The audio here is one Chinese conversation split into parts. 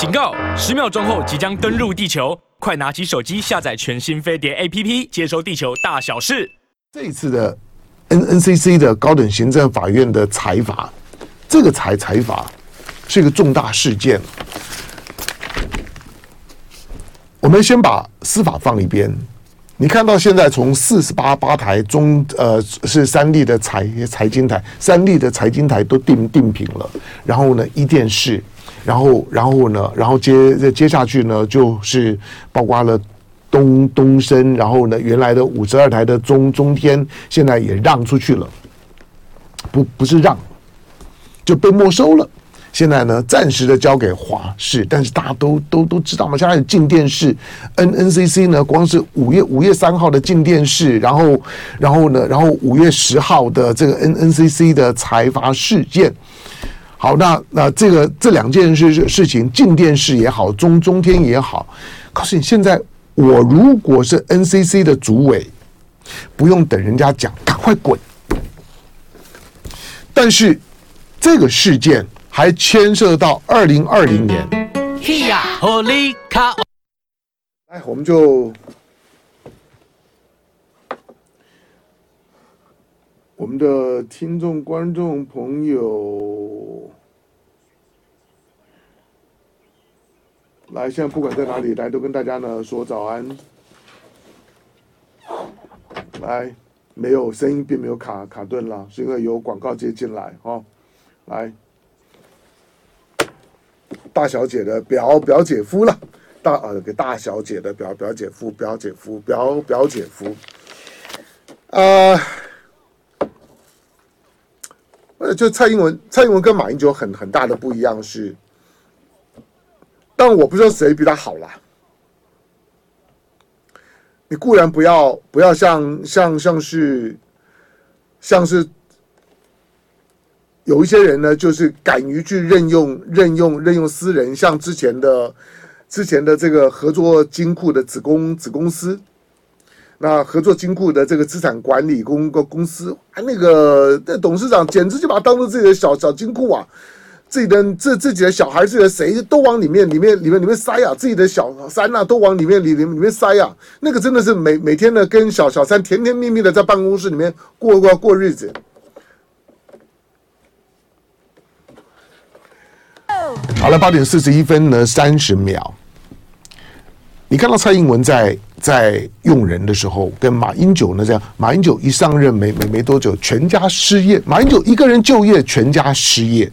警告！十秒钟后即将登陆地球，快拿起手机下载全新飞碟 APP，接收地球大小事。这一次的 NNCC 的高等行政法院的裁罚，这个裁裁罚是一个重大事件。我们先把司法放一边。你看到现在从四十八八台中呃是三立的财财经台，三立的财经台都定定评了，然后呢一电视，然后然后呢然后接接下去呢就是包括了东东升，然后呢原来的五十二台的中中天现在也让出去了，不不是让就被没收了。现在呢，暂时的交给华视，但是大家都都都知道嘛，现在进电视，NNCC 呢，光是五月五月三号的进电视，然后然后呢，然后五月十号的这个 NNCC 的财阀事件，好，那那这个这两件事事情，镜电视也好，中中天也好，告诉你，现在我如果是 NCC 的主委，不用等人家讲，赶快滚。但是这个事件。还牵涉到二零二零年。来，我们就我们的听众、观众朋友，来，现在不管在哪里，来都跟大家呢说早安。来，没有声音，并没有卡卡顿了，是因为有广告接进来哦。来。大小姐的表表姐夫了，大呃给大小姐的表表姐夫表姐夫表表姐夫，啊，呃，就蔡英文蔡英文跟马英九很很大的不一样是，但我不知道谁比他好啦。你固然不要不要像像像是像是。有一些人呢，就是敢于去任用、任用、任用私人，像之前的、之前的这个合作金库的子公子公司，那合作金库的这个资产管理公个公司，那个那董事长简直就把他当做自己的小小金库啊，自己的自自己的小孩、自己的谁都往里面、里面、里面、里面塞啊，自己的小三呐都往里面里里里面塞啊，那个真的是每每天呢跟小小三甜甜蜜蜜的在办公室里面过过过日子。好了，八点四十一分呢，三十秒。你看到蔡英文在在用人的时候，跟马英九呢这样，马英九一上任没没没多久，全家失业；马英九一个人就业，全家失业。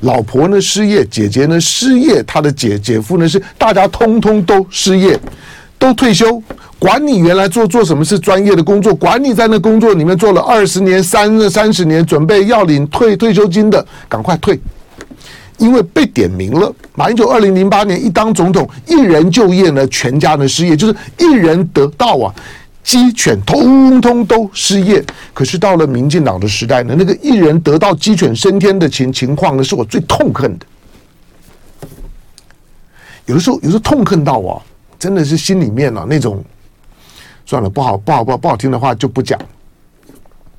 老婆呢失业，姐姐呢失业，他的姐姐夫呢是大家通通都失业，都退休。管你原来做做什么是专业的工作，管你在那工作里面做了二十年、三三十年，准备要领退退休金的，赶快退。因为被点名了，马英九二零零八年一当总统，一人就业呢，全家呢失业，就是一人得到啊，鸡犬通通都失业。可是到了民进党的时代呢，那个一人得到鸡犬升天的情情况呢，是我最痛恨的。有的时候，有时候痛恨到我，真的是心里面啊那种，算了，不好不好不好不好听的话就不讲。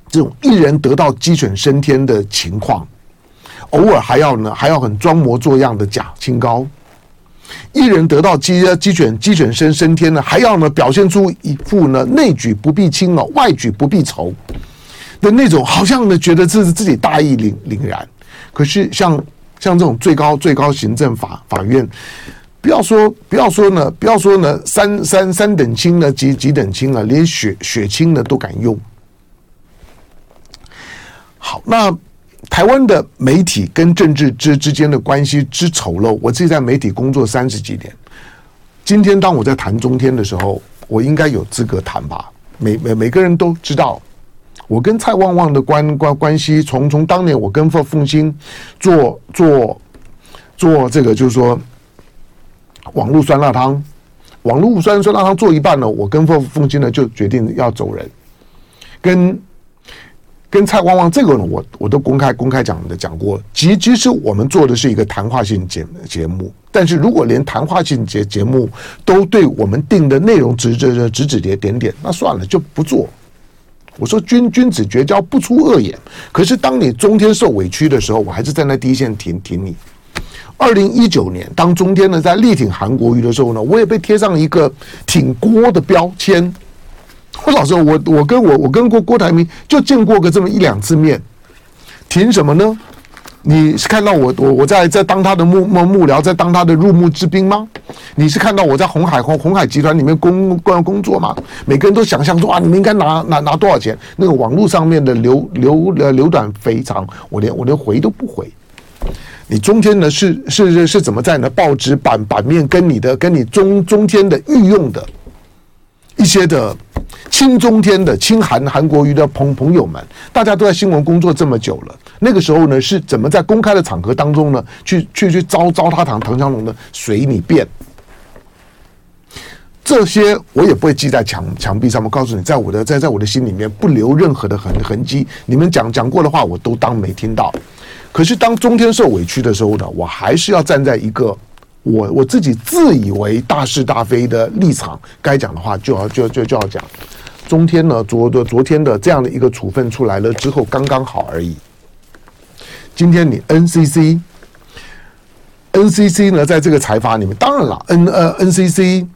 这种一人得到鸡犬升天的情况。偶尔还要呢，还要很装模作样的假清高，一人得到鸡鸡犬鸡犬升升天呢，还要呢表现出一副呢内举不避亲哦，外举不避仇的那种，好像呢觉得这是自己大义凛凛然。可是像像这种最高最高行政法法院，不要说不要说呢，不要说呢三三三等亲呢，几几等亲啊，连血血亲呢都敢用。好，那。台湾的媒体跟政治之之间的关系之丑陋，我自己在媒体工作三十几年。今天当我在谈中天的时候，我应该有资格谈吧？每每每个人都知道，我跟蔡旺旺的关关关系，从从当年我跟凤凤馨做做做这个，就是说网络酸辣汤，网络酸酸辣汤做一半呢，我跟凤凤馨呢就决定要走人，跟。跟蔡旺旺这个呢，我我都公开公开讲的讲过。其其实我们做的是一个谈话性节节目，但是如果连谈话性节节目都对我们定的内容指指指指点点点，那算了，就不做。我说君君子绝交不出恶言，可是当你中天受委屈的时候，我还是在那第一线挺挺你。二零一九年，当中天呢在力挺韩国瑜的时候呢，我也被贴上一个挺郭的标签。我老实说，我我跟我我跟郭郭台铭就见过个这么一两次面，凭什么呢？你是看到我我我在在当他的幕幕幕僚，在当他的入幕之宾吗？你是看到我在红海红红海集团里面工工工作吗？每个人都想象说啊，你们应该拿拿拿多少钱？那个网络上面的流流呃流短肥长，我连我连回都不回。你中间呢是是是是怎么在你的报纸版版面跟你的跟你中中间的御用的一些的亲中天的亲韩韩国瑜的朋朋友们，大家都在新闻工作这么久了，那个时候呢是怎么在公开的场合当中呢去去去糟糟蹋唐唐湘龙呢？随你便。这些我也不会记在墙墙壁上面，告诉你，在我的在在我的心里面不留任何的痕痕迹。你们讲讲过的话，我都当没听到。可是当中天受委屈的时候呢，我还是要站在一个我我自己自以为大是大非的立场，该讲的话就要就就就要讲。中天呢，昨的昨天的这样的一个处分出来了之后，刚刚好而已。今天你 NCC NCC 呢，在这个财阀里面，当然了，N 呃 NCC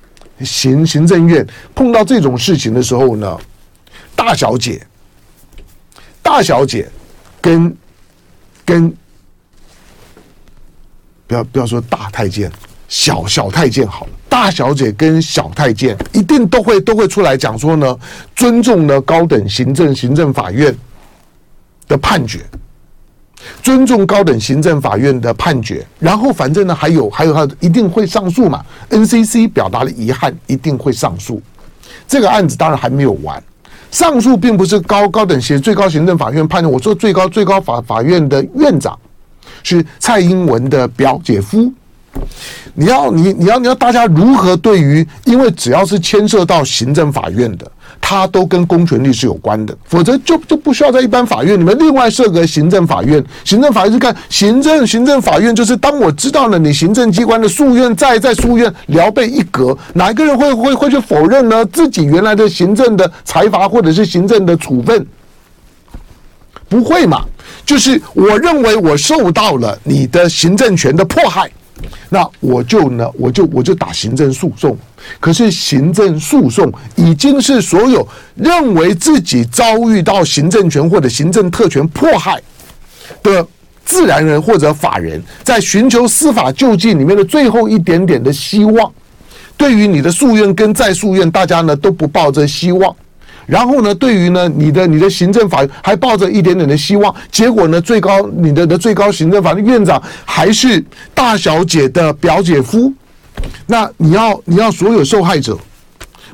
行行政院碰到这种事情的时候呢，大小姐大小姐跟。跟不要不要说大太监，小小太监好了。大小姐跟小太监一定都会都会出来讲说呢，尊重呢高等行政行政法院的判决，尊重高等行政法院的判决。然后反正呢还有还有他一定会上诉嘛。NCC 表达了遗憾，一定会上诉。这个案子当然还没有完。上诉并不是高高等行最高行政法院判的。我说最高最高法法院的院长是蔡英文的表姐夫。你要你你要你要大家如何对于？因为只要是牵涉到行政法院的。它都跟公权力是有关的，否则就就不需要在一般法院里面另外设个行政法院。行政法院是看行政行政法院，就是当我知道了你行政机关的诉愿再在诉愿聊备一格，哪一个人会会会去否认呢？自己原来的行政的裁罚或者是行政的处分，不会嘛？就是我认为我受到了你的行政权的迫害。那我就呢，我就我就打行政诉讼。可是行政诉讼已经是所有认为自己遭遇到行政权或者行政特权迫害的自然人或者法人，在寻求司法救济里面的最后一点点的希望。对于你的诉愿跟再诉愿，大家呢都不抱着希望。然后呢，对于呢，你的你的行政法还抱着一点点的希望，结果呢，最高你的的最高行政法院院长还是大小姐的表姐夫，那你要你要所有受害者，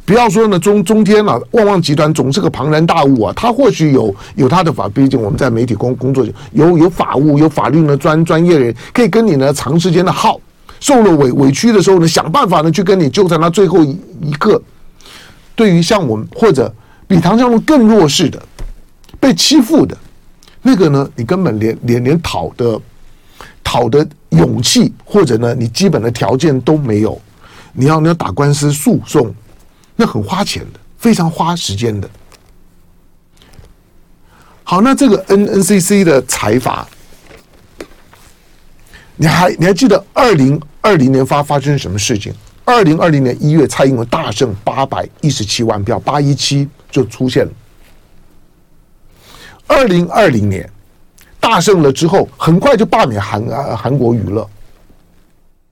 不要说呢中中天啊，旺旺集团总是个庞然大物啊，他或许有有他的法，毕竟我们在媒体工工作有有法务有法律的专专业人可以跟你呢长时间的耗，受了委委屈的时候呢，想办法呢去跟你纠缠到最后一一刻。对于像我们或者。比唐湘龙更弱势的，被欺负的，那个呢？你根本连连连讨的讨的勇气，或者呢，你基本的条件都没有。你要你要打官司诉讼，那很花钱的，非常花时间的。好，那这个 N N C C 的财阀，你还你还记得二零二零年发发生什么事情？二零二零年一月，蔡英文大胜八百一十七万票，八一七。就出现了。二零二零年大胜了之后，很快就罢免韩啊韩国瑜了，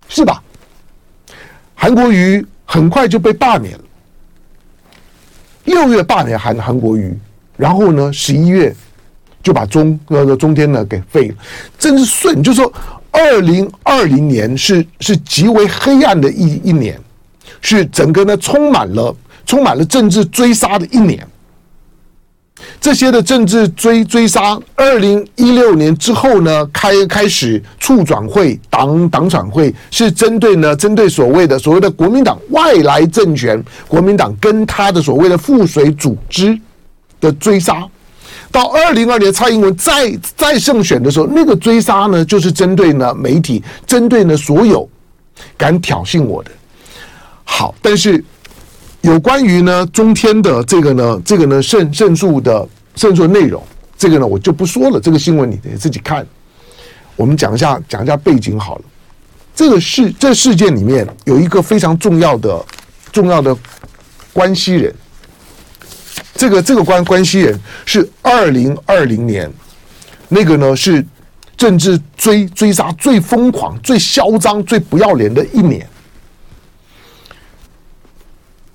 是吧？韩国瑜很快就被罢免了。六月罢免韩韩国瑜，然后呢，十一月就把中那个中天呢给废了，真是顺。就说，二零二零年是是极为黑暗的一一年，是整个呢充满了。充满了政治追杀的一年，这些的政治追追杀，二零一六年之后呢，开开始促转会、党党转会，是针对呢，针对所谓的所谓的国民党外来政权，国民党跟他的所谓的附属组织的追杀。到二零二年蔡英文再再胜选的时候，那个追杀呢，就是针对呢媒体，针对呢所有敢挑衅我的。好，但是。有关于呢中天的这个呢这个呢胜胜诉的胜诉内容，这个呢我就不说了。这个新闻你得自己看。我们讲一下讲一下背景好了。这个事这事件里面有一个非常重要的重要的关系人，这个这个关关系人是二零二零年那个呢是政治追追杀最疯狂、最嚣张、最不要脸的一年。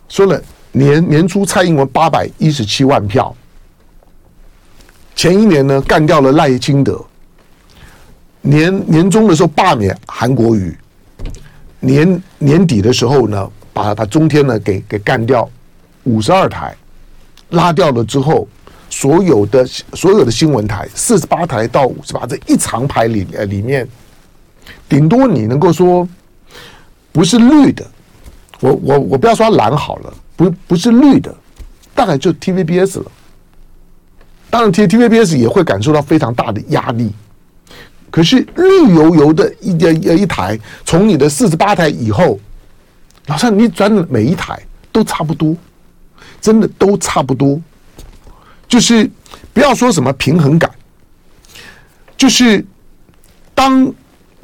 说了年年初蔡英文八百一十七万票，前一年呢干掉了赖清德。年年中的时候罢免韩国瑜，年年底的时候呢，把把中天呢给给干掉，五十二台拉掉了之后，所有的所有的新闻台四十八台到五十八这一长排里呃里面，顶多你能够说不是绿的，我我我不要说蓝好了，不不是绿的，大概就 TVBS 了。当然 T TVBS 也会感受到非常大的压力。可是绿油油的一一一台，从你的四十八台以后，老实你转每一台都差不多，真的都差不多。就是不要说什么平衡感，就是当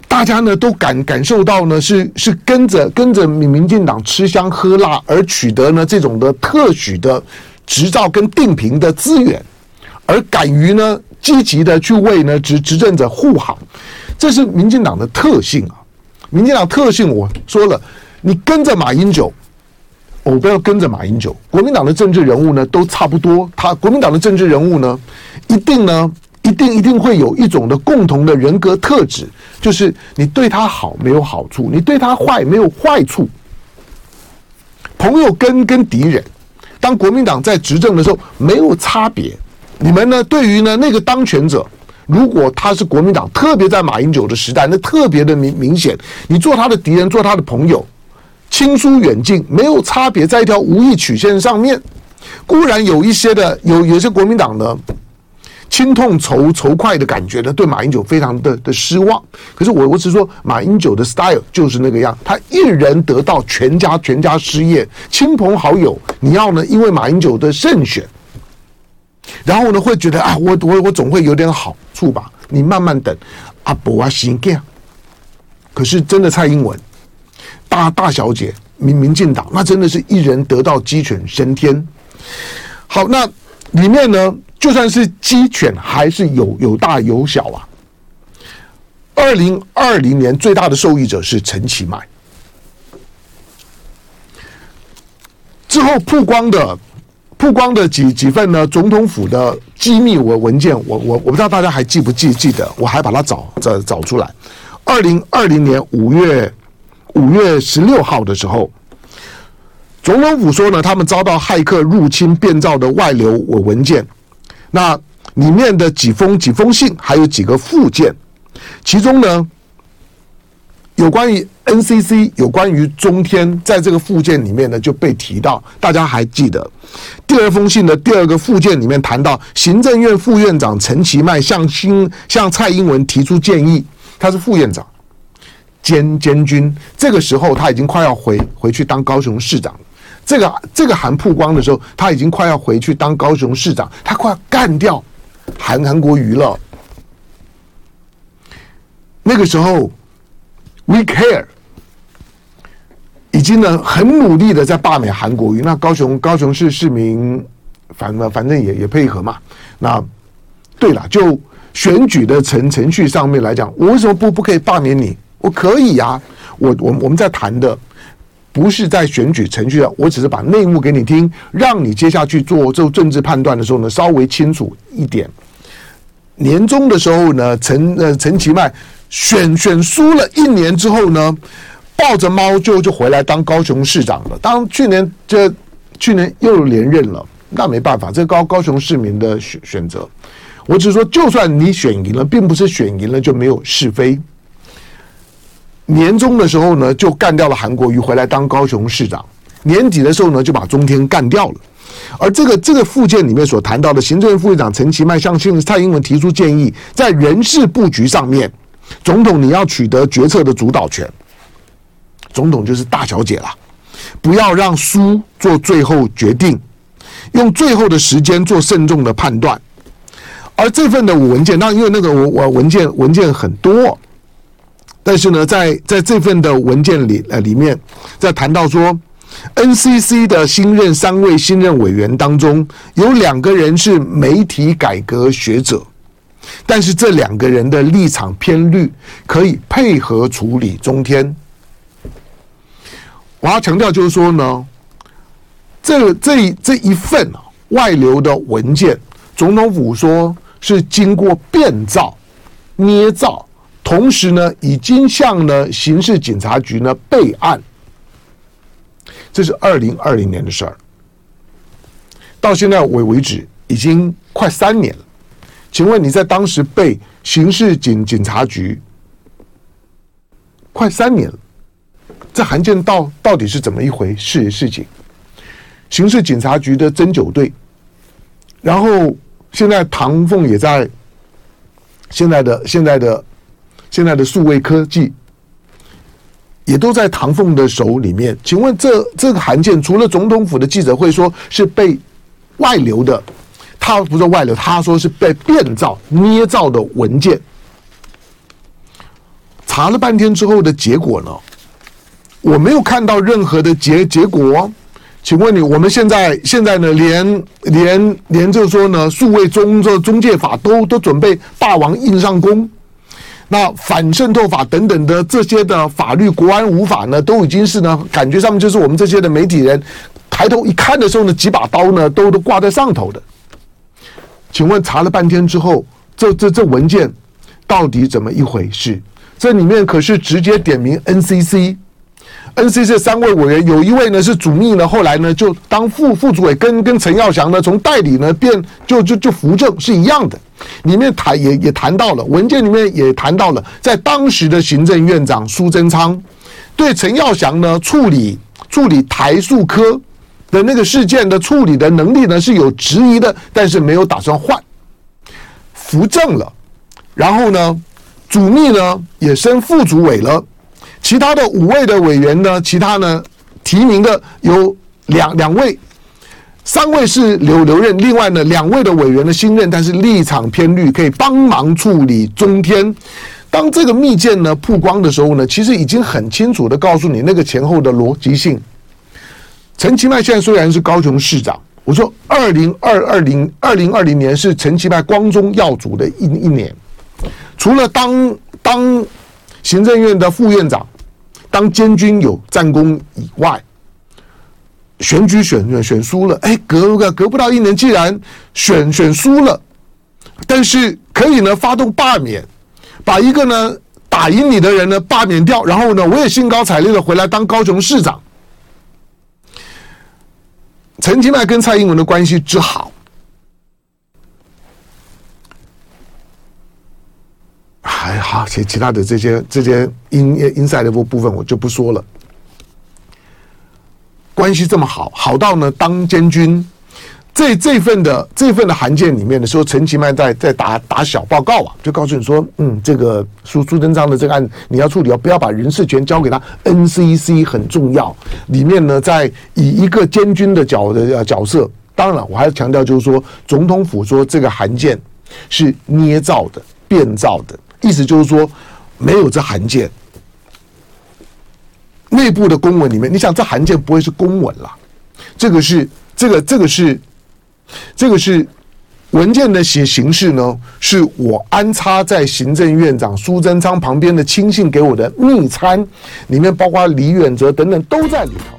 大家呢都感感受到呢是是跟着跟着民民进党吃香喝辣而取得呢这种的特许的执照跟定评的资源，而敢于呢。积极的去为呢执执政者护航，这是民进党的特性啊！民进党特性，我说了，你跟着马英九，我不要跟着马英九。国民党的政治人物呢，都差不多。他国民党的政治人物呢，一定呢，一定一定会有一种的共同的人格特质，就是你对他好没有好处，你对他坏没有坏处。朋友跟跟敌人，当国民党在执政的时候，没有差别。你们呢？对于呢那个当权者，如果他是国民党，特别在马英九的时代，那特别的明明显。你做他的敌人，做他的朋友，亲疏远近没有差别，在一条无意曲线上面，固然有一些的有有些国民党呢，亲痛仇仇快的感觉呢，对马英九非常的的失望。可是我我只是说，马英九的 style 就是那个样，他一人得到，全家全家失业，亲朋好友你要呢，因为马英九的胜选。然后呢，会觉得啊，我我我总会有点好处吧？你慢慢等，啊不啊行这样。可是真的蔡英文大大小姐民民进党，那真的是一人得道鸡犬升天。好，那里面呢，就算是鸡犬，还是有有大有小啊。二零二零年最大的受益者是陈其迈，之后曝光的。曝光的几几份呢？总统府的机密文文件，我我我不知道大家还记不记记得？我还把它找找找出来。二零二零年五月五月十六号的时候，总统府说呢，他们遭到骇客入侵变造的外流文文件，那里面的几封几封信，还有几个附件，其中呢。有关于 NCC，有关于中天，在这个附件里面呢就被提到，大家还记得。第二封信的第二个附件里面谈到，行政院副院长陈其迈向新向蔡英文提出建议，他是副院长。兼监军，这个时候他已经快要回回去当高雄市长，这个这个韩曝光的时候，他已经快要回去当高雄市长，他快要干掉韩韩国瑜了，那个时候。We care，已经呢很努力的在罢免韩国瑜。那高雄高雄市市民，反正反正也也配合嘛。那对了，就选举的程程序上面来讲，我为什么不不可以罢免你？我可以、啊。我我我们在谈的不是在选举程序上，我只是把内幕给你听，让你接下去做这政治判断的时候呢稍微清楚一点。年终的时候呢，陈呃陈其迈。选选输了一年之后呢，抱着猫就就回来当高雄市长了。当去年这去年又连任了，那没办法，这高高雄市民的选选择。我只是说，就算你选赢了，并不是选赢了就没有是非。年终的时候呢，就干掉了韩国瑜，回来当高雄市长。年底的时候呢，就把中天干掉了。而这个这个附件里面所谈到的，行政院副院长陈其迈向蔡英文提出建议，在人事布局上面。总统，你要取得决策的主导权。总统就是大小姐了，不要让书做最后决定，用最后的时间做慎重的判断。而这份的文件，那因为那个我我文件文件很多，但是呢，在在这份的文件里呃里面，在谈到说，NCC 的新任三位新任委员当中，有两个人是媒体改革学者，但是这两个人的立场偏绿，可以配合处理中天。我要强调就是说呢，这这这一份外流的文件，总统府说是经过变造、捏造。同时呢，已经向呢刑事警察局呢备案，这是二零二零年的事儿。到现在为为止，已经快三年了。请问你在当时被刑事警警察局快三年了，这函件到到底是怎么一回事事情？刑事警察局的侦九队，然后现在唐凤也在现在的现在的。现在的数位科技也都在唐凤的手里面。请问这这个函件，除了总统府的记者会说是被外流的，他不是外流，他说是被变造、捏造的文件。查了半天之后的结果呢？我没有看到任何的结结果。请问你，我们现在现在呢，连连连就是说呢，数位中这中介法都都准备霸王硬上弓。那反渗透法等等的这些的法律，国安无法呢，都已经是呢，感觉上面就是我们这些的媒体人抬头一看的时候呢，几把刀呢都都挂在上头的。请问查了半天之后，这这这文件到底怎么一回事？这里面可是直接点名 NCC。NCC 三位委员有一位呢是主秘呢，后来呢就当副副主委，跟跟陈耀祥呢从代理呢变就就就扶正是一样的。里面谈也也谈到了文件里面也谈到了，在当时的行政院长苏贞昌对陈耀祥呢处理处理台塑科的那个事件的处理的能力呢是有质疑的，但是没有打算换，扶正了，然后呢主秘呢也升副主委了。其他的五位的委员呢？其他呢？提名的有两两位，三位是留留任，另外呢两位的委员的新任，但是立场偏绿，可以帮忙处理中天。当这个密件呢曝光的时候呢，其实已经很清楚的告诉你那个前后的逻辑性。陈其迈现在虽然是高雄市长，我说二零二二零二零二零年是陈其迈光宗耀祖的一一年，除了当当。行政院的副院长当监军有战功以外，选举选选选输了，哎，隔个隔不到一年，既然选选输了，但是可以呢发动罢免，把一个呢打赢你的人呢罢免掉，然后呢我也兴高采烈的回来当高雄市长。陈其迈跟蔡英文的关系之好。还好，其其他的这些这些 in inside 的部部分我就不说了。关系这么好，好到呢当监军，这这份的这份的函件里面的时候，陈其迈在在打打小报告啊，就告诉你说，嗯，这个苏苏贞昌的这个案你要处理，不要把人事权交给他，NCC 很重要。里面呢，在以一个监军的角的角色，当然我还是强调，就是说总统府说这个函件是捏造的、变造的。意思就是说，没有这函件，内部的公文里面，你想这函件不会是公文啦，这个是这个这个是这个是文件的写形式呢，是我安插在行政院长苏贞昌旁边的亲信给我的密参，里面包括李远哲等等都在里头。